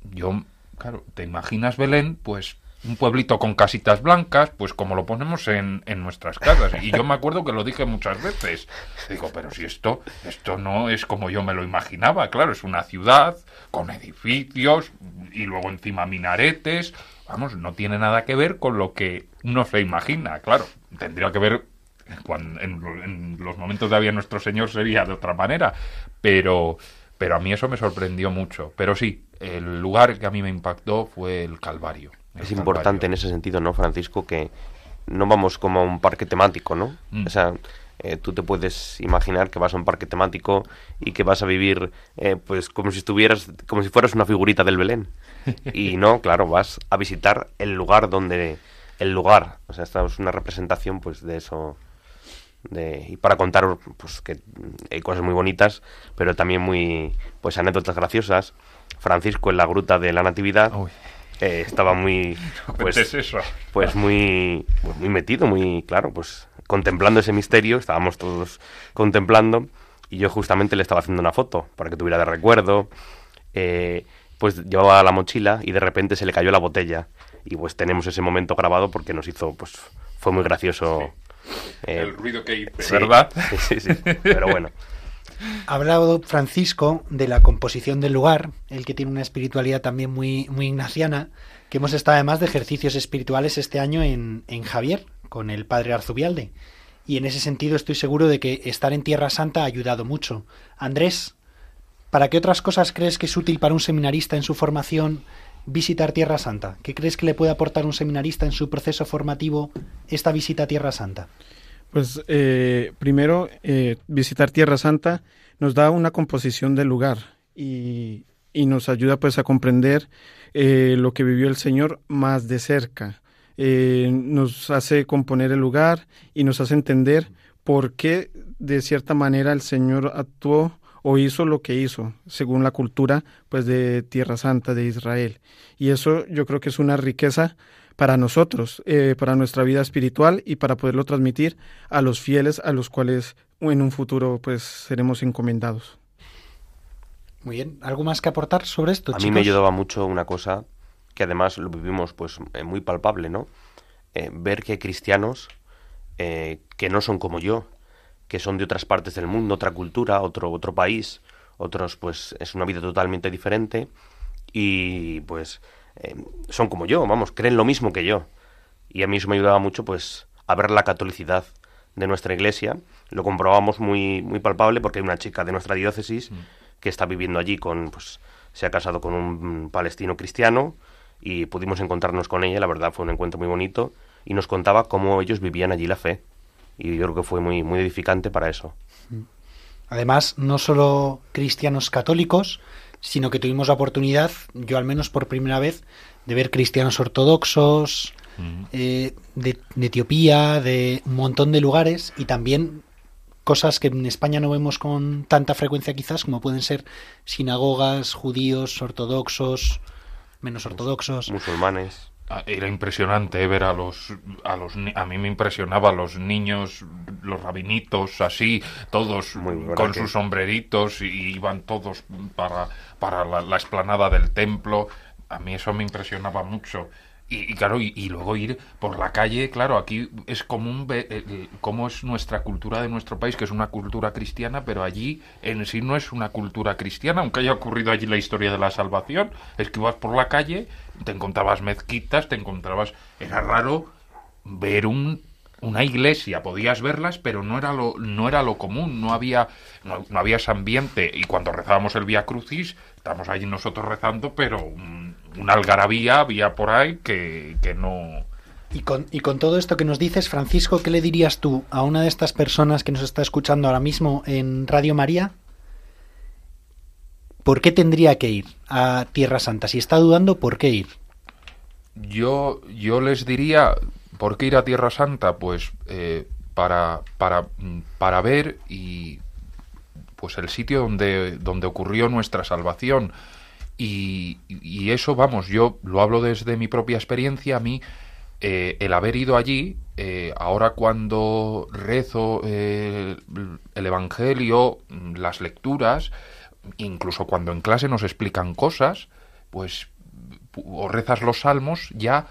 yo, claro, te imaginas Belén, pues un pueblito con casitas blancas, pues como lo ponemos en, en, nuestras casas. Y yo me acuerdo que lo dije muchas veces. Digo, pero si esto, esto no es como yo me lo imaginaba. Claro, es una ciudad con edificios y luego encima minaretes. Vamos, no tiene nada que ver con lo que uno se imagina. Claro, tendría que ver cuando, en, en los momentos de había nuestro Señor sería de otra manera. Pero, pero a mí eso me sorprendió mucho. Pero sí, el lugar que a mí me impactó fue el Calvario. Es importante en ese sentido, ¿no, Francisco? Que no vamos como a un parque temático, ¿no? Mm. O sea, eh, tú te puedes imaginar que vas a un parque temático y que vas a vivir, eh, pues, como si estuvieras, como si fueras una figurita del Belén. Y no, claro, vas a visitar el lugar donde, el lugar. O sea, esta es una representación, pues, de eso. De, y para contar, pues, que hay cosas muy bonitas, pero también muy, pues, anécdotas graciosas. Francisco en la gruta de la Natividad. Uy. Eh, estaba muy pues, eso. pues muy pues muy metido muy claro pues contemplando ese misterio estábamos todos contemplando y yo justamente le estaba haciendo una foto para que tuviera de recuerdo eh, pues llevaba la mochila y de repente se le cayó la botella y pues tenemos ese momento grabado porque nos hizo pues fue muy gracioso eh, el ruido que sí, verdad sí, sí, sí pero bueno Ha hablado Francisco de la composición del lugar, el que tiene una espiritualidad también muy, muy ignaciana, que hemos estado además de ejercicios espirituales este año en, en Javier, con el padre Arzubialde. Y en ese sentido estoy seguro de que estar en Tierra Santa ha ayudado mucho. Andrés, ¿para qué otras cosas crees que es útil para un seminarista en su formación visitar Tierra Santa? ¿Qué crees que le puede aportar un seminarista en su proceso formativo esta visita a Tierra Santa? Pues eh, primero, eh, visitar Tierra Santa nos da una composición del lugar y, y nos ayuda pues a comprender eh, lo que vivió el Señor más de cerca. Eh, nos hace componer el lugar y nos hace entender por qué de cierta manera el Señor actuó o hizo lo que hizo, según la cultura pues de Tierra Santa de Israel. Y eso yo creo que es una riqueza para nosotros, eh, para nuestra vida espiritual y para poderlo transmitir a los fieles a los cuales en un futuro pues seremos encomendados. Muy bien, ¿algo más que aportar sobre esto? a chicos? mí me ayudaba mucho una cosa que además lo vivimos pues eh, muy palpable, ¿no? Eh, ver que cristianos eh, que no son como yo, que son de otras partes del mundo, otra cultura, otro otro país, otros pues es una vida totalmente diferente y pues eh, son como yo, vamos, creen lo mismo que yo. Y a mí eso me ayudaba mucho pues a ver la catolicidad de nuestra iglesia. Lo comprobamos muy muy palpable porque hay una chica de nuestra diócesis Mm. que está viviendo allí con pues se ha casado con un palestino cristiano y pudimos encontrarnos con ella, la verdad fue un encuentro muy bonito y nos contaba cómo ellos vivían allí la fe. Y yo creo que fue muy muy edificante para eso. Además, no solo cristianos católicos, sino que tuvimos la oportunidad, yo al menos por primera vez, de ver cristianos ortodoxos, Mm. eh, de, de Etiopía, de un montón de lugares y también cosas que en España no vemos con tanta frecuencia quizás, como pueden ser sinagogas, judíos, ortodoxos, menos ortodoxos. Musulmanes. Ah, Era impresionante ver a los, a los, a mí me impresionaba los niños, los rabinitos, así, todos Muy con sus sombreritos y iban todos para, para la, la explanada del templo. A mí eso me impresionaba mucho. Y, claro, y, luego ir por la calle, claro, aquí es común eh, eh, cómo es nuestra cultura de nuestro país, que es una cultura cristiana, pero allí en sí no es una cultura cristiana, aunque haya ocurrido allí la historia de la salvación. Es que ibas por la calle, te encontrabas mezquitas, te encontrabas... Era raro ver un, una iglesia, podías verlas, pero no era lo, no era lo común, no había, no, no había ese ambiente. Y cuando rezábamos el Vía Crucis, estamos allí nosotros rezando, pero un- una algarabía había por ahí que, que no... Y con, y con todo esto que nos dices, Francisco, ¿qué le dirías tú a una de estas personas que nos está escuchando ahora mismo en Radio María? ¿Por qué tendría que ir a Tierra Santa? Si está dudando, ¿por qué ir? Yo, yo les diría, ¿por qué ir a Tierra Santa? Pues eh, para, para, para ver y pues el sitio donde, donde ocurrió nuestra salvación. Y, eso, vamos, yo lo hablo desde mi propia experiencia, a mí eh, el haber ido allí, eh, ahora cuando rezo el Evangelio, las lecturas, incluso cuando en clase nos explican cosas, pues o rezas los salmos, ya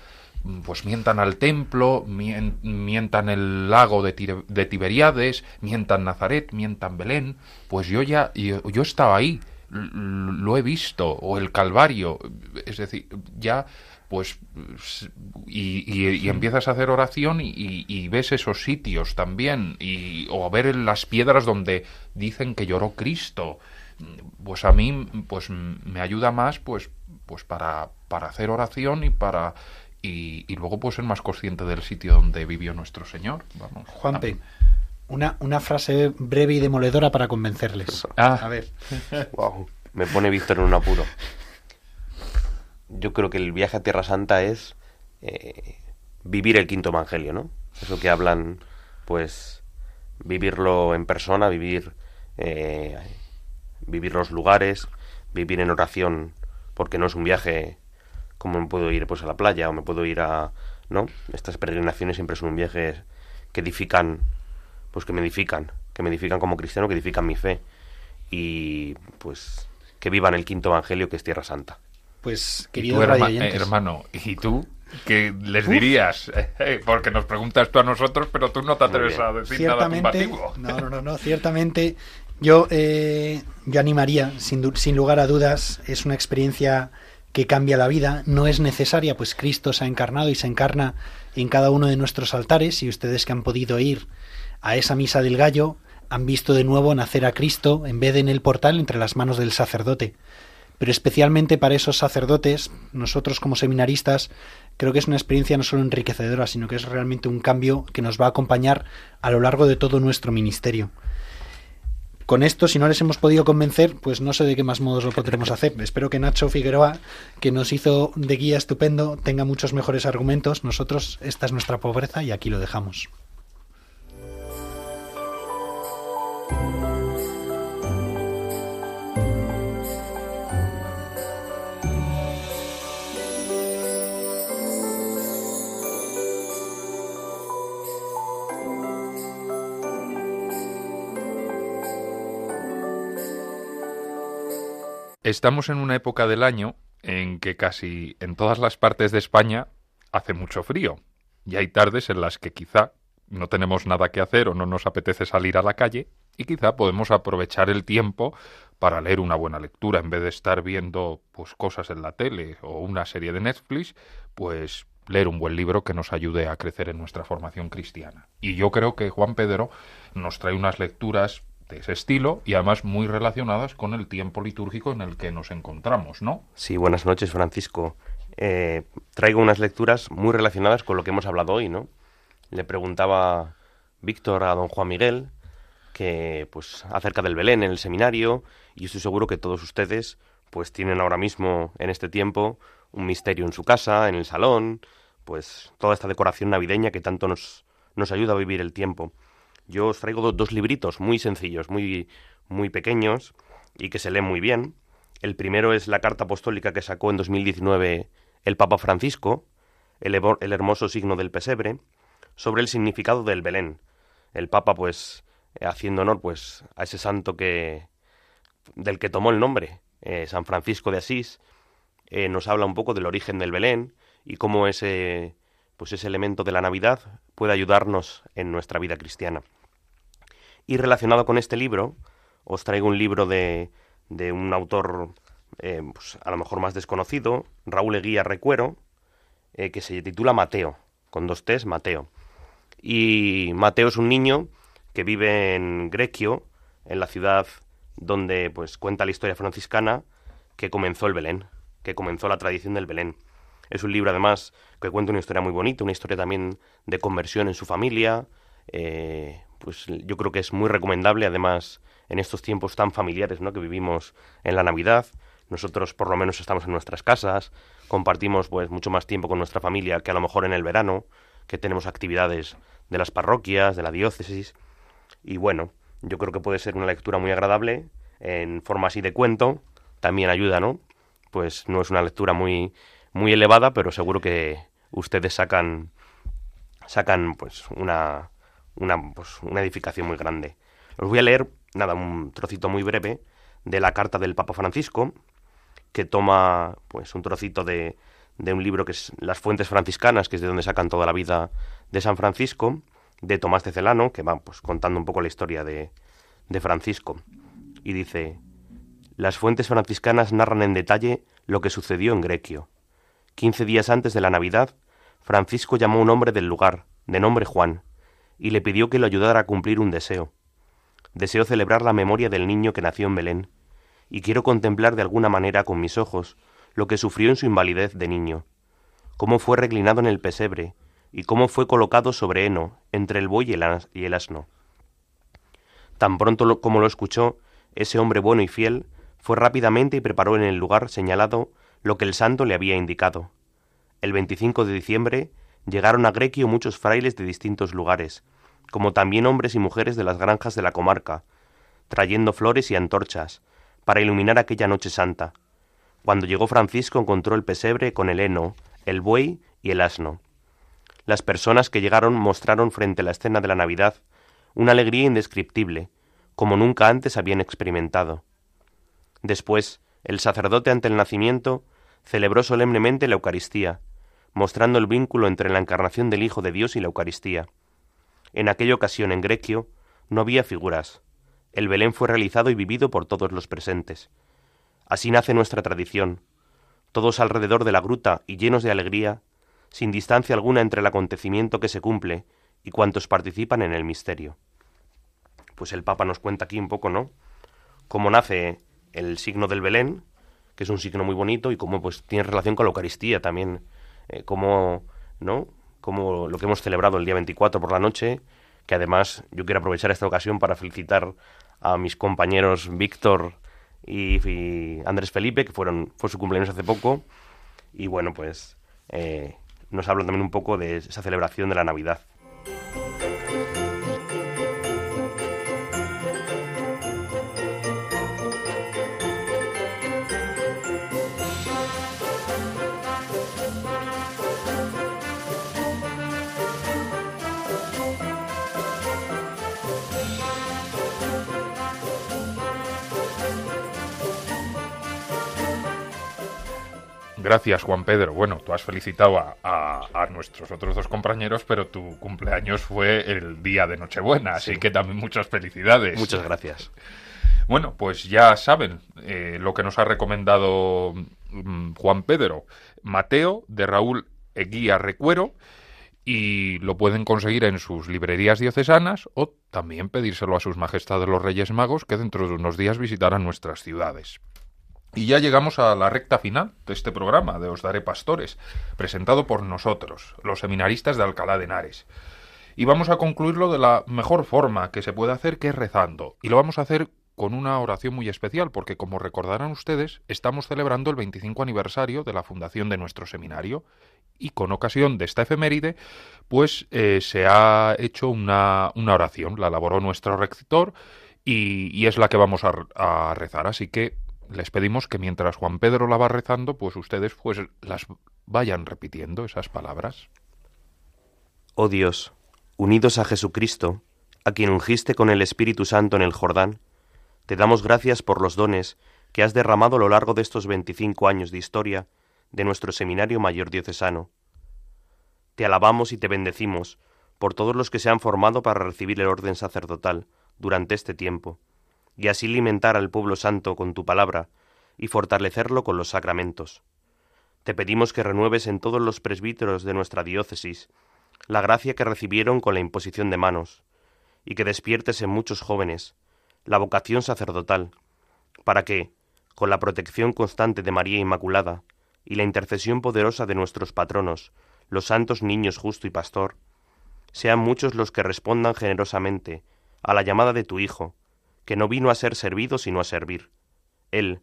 pues mientan al templo, mientan el lago de, Tiberiades, mientan Nazaret, mientan Belén, pues yo ya, yo, estaba ahí, lo he visto, o el Calvario, es decir, ya pues y, empiezas a hacer oración y, ves esos sitios también y o a ver las piedras donde dicen que lloró Cristo. Pues a mí pues me ayuda más pues pues para, para hacer oración y para y, luego pues ser más consciente del sitio donde vivió nuestro Señor. Vamos. Juanpe, una, una frase breve y demoledora para convencerles. Ah. A ver. Wow, me pone Víctor en un apuro. Yo creo que el viaje a Tierra Santa es eh, vivir el quinto evangelio, ¿no? Eso que hablan, pues, vivirlo en persona, vivir, eh, vivir los lugares, vivir en oración, porque no es un viaje como me puedo ir pues a la playa o me puedo ir a no estas peregrinaciones siempre son un viaje que edifican pues que me edifican que me edifican como cristiano que edifican mi fe y pues que vivan el quinto evangelio que es tierra santa. Pues querido hermano y tú ¿Qué les dirías? Porque nos preguntas tú a nosotros, pero tú no te atreves a decir nada tumbativo. No, no, no, no, ciertamente yo, eh, yo animaría, sin, sin lugar a dudas, es una experiencia que cambia la vida, no es necesaria, pues Cristo se ha encarnado y se encarna en cada uno de nuestros altares y ustedes que han podido ir a esa misa del gallo han visto de nuevo nacer a Cristo en vez de en el portal entre las manos del sacerdote. Pero especialmente para esos sacerdotes, nosotros como seminaristas, creo que es una experiencia no solo enriquecedora, sino que es realmente un cambio que nos va a acompañar a lo largo de todo nuestro ministerio con esto, si no les hemos podido convencer, pues no sé de qué más modos lo podremos hacer. Espero que Nacho Figueroa, que nos hizo de guía estupendo, tenga muchos mejores argumentos. Nosotros, esta es nuestra pobreza y aquí lo dejamos. Estamos en una época del año en que casi en todas las partes de España hace mucho frío y hay tardes en las que quizá no tenemos nada que hacer o no nos apetece salir a la calle y quizá podemos aprovechar el tiempo para leer una buena lectura en vez de estar viendo pues cosas en la tele o una serie de Netflix, pues leer un buen libro que nos ayude a crecer en nuestra formación cristiana. Y yo creo que Juan Pedro nos trae unas lecturas ese estilo y además muy relacionadas con el tiempo litúrgico en el que nos encontramos, ¿no? Sí, buenas noches, Francisco. Eh, traigo unas lecturas muy relacionadas con lo que hemos hablado hoy, ¿no? Le preguntaba Víctor a don Juan Miguel que pues acerca del Belén en el seminario y estoy seguro que todos ustedes pues tienen ahora mismo en este tiempo un misterio en su casa, en el salón, pues toda esta decoración navideña que tanto nos, nos ayuda a vivir el tiempo. Yo os traigo dos libritos muy sencillos, muy, muy pequeños y que se leen muy bien. El primero es la carta apostólica que sacó en 2019 el Papa Francisco, el, el hermoso signo del pesebre, sobre el significado del Belén. El Papa, pues, haciendo honor pues a ese santo que del que tomó el nombre, eh, San Francisco de Asís, eh, nos habla un poco del origen del Belén y cómo ese pues ese elemento de la Navidad puede ayudarnos en nuestra vida cristiana. Y relacionado con este libro, os traigo un libro de, de un autor eh, pues, a lo mejor más desconocido, Raúl Eguía Recuero, eh, que se titula Mateo, con dos T's, Mateo. Y Mateo es un niño que vive en Grequio, en la ciudad donde pues cuenta la historia franciscana que comenzó el Belén, que comenzó la tradición del Belén. Es un libro además que cuenta una historia muy bonita, una historia también de conversión en su familia. Eh, pues yo creo que es muy recomendable, además en estos tiempos tan familiares ¿no? que vivimos en la Navidad. Nosotros por lo menos estamos en nuestras casas, compartimos pues mucho más tiempo con nuestra familia que a lo mejor en el verano, que tenemos actividades de las parroquias, de la diócesis. Y bueno, yo creo que puede ser una lectura muy agradable en forma así de cuento. También ayuda, ¿no? Pues no es una lectura muy, muy elevada, pero seguro que ustedes sacan, sacan pues una, una, pues, una edificación muy grande. Os voy a leer, nada, un trocito muy breve de la carta del Papa Francisco, que toma pues un trocito de, de un libro que es Las Fuentes Franciscanas, que es de donde sacan toda la vida de San Francisco, de Tomás de Celano, que va pues, contando un poco la historia de, de Francisco. Y dice, las fuentes franciscanas narran en detalle lo que sucedió en Grequio. Quince días antes de la Navidad, Francisco llamó a un hombre del lugar, de nombre Juan, y le pidió que lo ayudara a cumplir un deseo. Deseo celebrar la memoria del niño que nació en Belén, y quiero contemplar de alguna manera con mis ojos lo que sufrió en su invalidez de niño, cómo fue reclinado en el pesebre, y cómo fue colocado sobre heno, entre el buey y el asno. Tan pronto como lo escuchó, ese hombre bueno y fiel fue rápidamente y preparó en el lugar señalado lo que el santo le había indicado. El 25 de diciembre llegaron a Grequio muchos frailes de distintos lugares, como también hombres y mujeres de las granjas de la comarca, trayendo flores y antorchas, para iluminar aquella noche santa. Cuando llegó Francisco encontró el pesebre con el heno, el buey y el asno. Las personas que llegaron mostraron frente a la escena de la Navidad una alegría indescriptible, como nunca antes habían experimentado. Después, el sacerdote ante el nacimiento celebró solemnemente la Eucaristía, mostrando el vínculo entre la encarnación del Hijo de Dios y la Eucaristía. En aquella ocasión en Grequio no había figuras. El Belén fue realizado y vivido por todos los presentes. Así nace nuestra tradición. Todos alrededor de la gruta y llenos de alegría, sin distancia alguna entre el acontecimiento que se cumple y cuantos participan en el misterio. Pues el Papa nos cuenta aquí un poco, ¿no? Cómo nace el signo del Belén, que es un signo muy bonito, y cómo pues tiene relación con la Eucaristía también, eh, como, ¿no? Como lo que hemos celebrado el día 24 por la noche, que además yo quiero aprovechar esta ocasión para felicitar a mis compañeros Víctor y, Andrés Felipe, que fueron, fue su cumpleaños hace poco, y bueno, pues eh, nos hablan también un poco de esa celebración de la Navidad. Gracias, Juan Pedro. Bueno, tú has felicitado a, nuestros otros dos compañeros, pero tu cumpleaños fue el día de Nochebuena, así que también muchas felicidades. Muchas gracias. Bueno, pues ya saben eh, lo que nos ha recomendado mm, Juan Pedro. Mateo, de Raúl Eguía Recuero, y lo pueden conseguir en sus librerías diocesanas o también pedírselo a sus majestades los Reyes Magos, que dentro de unos días visitarán nuestras ciudades. Y ya llegamos a la recta final de este programa de Os Daré Pastores, presentado por nosotros, los seminaristas de Alcalá de Henares. Y vamos a concluirlo de la mejor forma que se puede hacer, que es rezando. Y lo vamos a hacer con una oración muy especial, porque como recordarán ustedes, estamos celebrando el 25 aniversario de la fundación de nuestro seminario y con ocasión de esta efeméride, pues eh, se ha hecho una, una, oración, la elaboró nuestro rector y, es la que vamos a rezar. Así que les pedimos que mientras Juan Pedro la va rezando, pues ustedes pues las vayan repitiendo esas palabras. Oh Dios, unidos a Jesucristo, a quien ungiste con el Espíritu Santo en el Jordán, te damos gracias por los dones que has derramado a lo largo de estos veinticinco años de historia de nuestro Seminario Mayor Diocesano. Te alabamos y te bendecimos por todos los que se han formado para recibir el orden sacerdotal durante este tiempo y así alimentar al pueblo santo con tu palabra y fortalecerlo con los sacramentos. Te pedimos que renueves en todos los presbíteros de nuestra diócesis la gracia que recibieron con la imposición de manos, y que despiertes en muchos jóvenes la vocación sacerdotal, para que, con la protección constante de María Inmaculada y la intercesión poderosa de nuestros patronos, los santos niños justo y pastor, sean muchos los que respondan generosamente a la llamada de tu Hijo, que no vino a ser servido sino a servir. Él,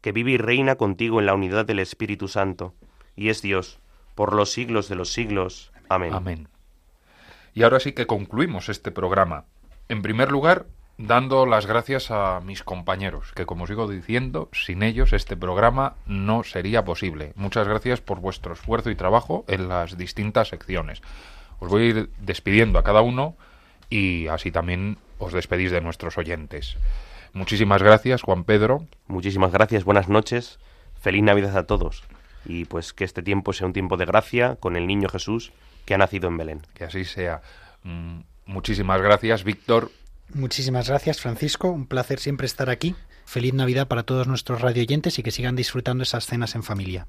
que vive y reina contigo en la unidad del Espíritu Santo, y es Dios, por los siglos de los siglos. Amén. Amén. Y ahora sí que concluimos este programa. En primer lugar, dando las gracias a mis compañeros, que como sigo diciendo, sin ellos este programa no sería posible. Muchas gracias por vuestro esfuerzo y trabajo en las distintas secciones. Os voy a ir despidiendo a cada uno y así también os despedís de nuestros oyentes. Muchísimas gracias, Juan Pedro. Muchísimas gracias, buenas noches, feliz Navidad a todos y pues que este tiempo sea un tiempo de gracia con el niño Jesús que ha nacido en Belén. Que así sea. Mm, muchísimas gracias, Víctor. Muchísimas gracias, Francisco. Un placer siempre estar aquí. Feliz Navidad para todos nuestros radioyentes y que sigan disfrutando esas cenas en familia.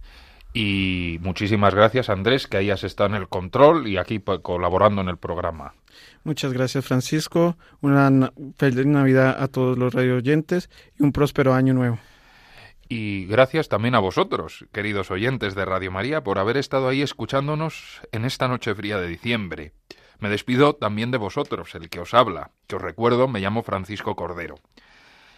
Y muchísimas gracias, Andrés, que hayas estado en el control y aquí colaborando en el programa. Muchas gracias, Francisco. Una feliz Navidad a todos los radioyentes y un próspero año nuevo. Y gracias también a vosotros, queridos oyentes de Radio María, por haber estado ahí escuchándonos en esta noche fría de diciembre. Me despido también de vosotros, el que os habla, que os recuerdo me llamo Francisco Cordero.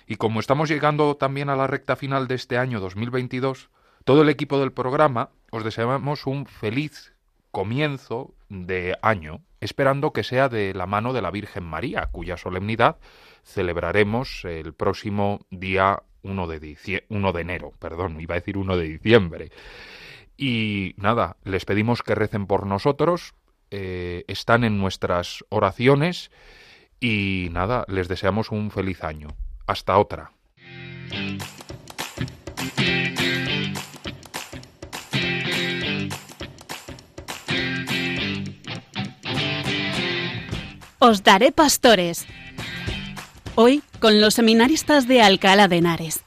Y como estamos llegando también a la recta final de este año 2022, todo el equipo del programa os deseamos un feliz comienzo de año, esperando que sea de la mano de la Virgen María, cuya solemnidad celebraremos el próximo día 1 de, 1 de enero, perdón, iba a decir 1 de diciembre. Y nada, les pedimos que recen por nosotros, eh, están en nuestras oraciones y nada, les deseamos un feliz año. Hasta otra. Os daré pastores. Hoy con los seminaristas de Alcalá de Henares.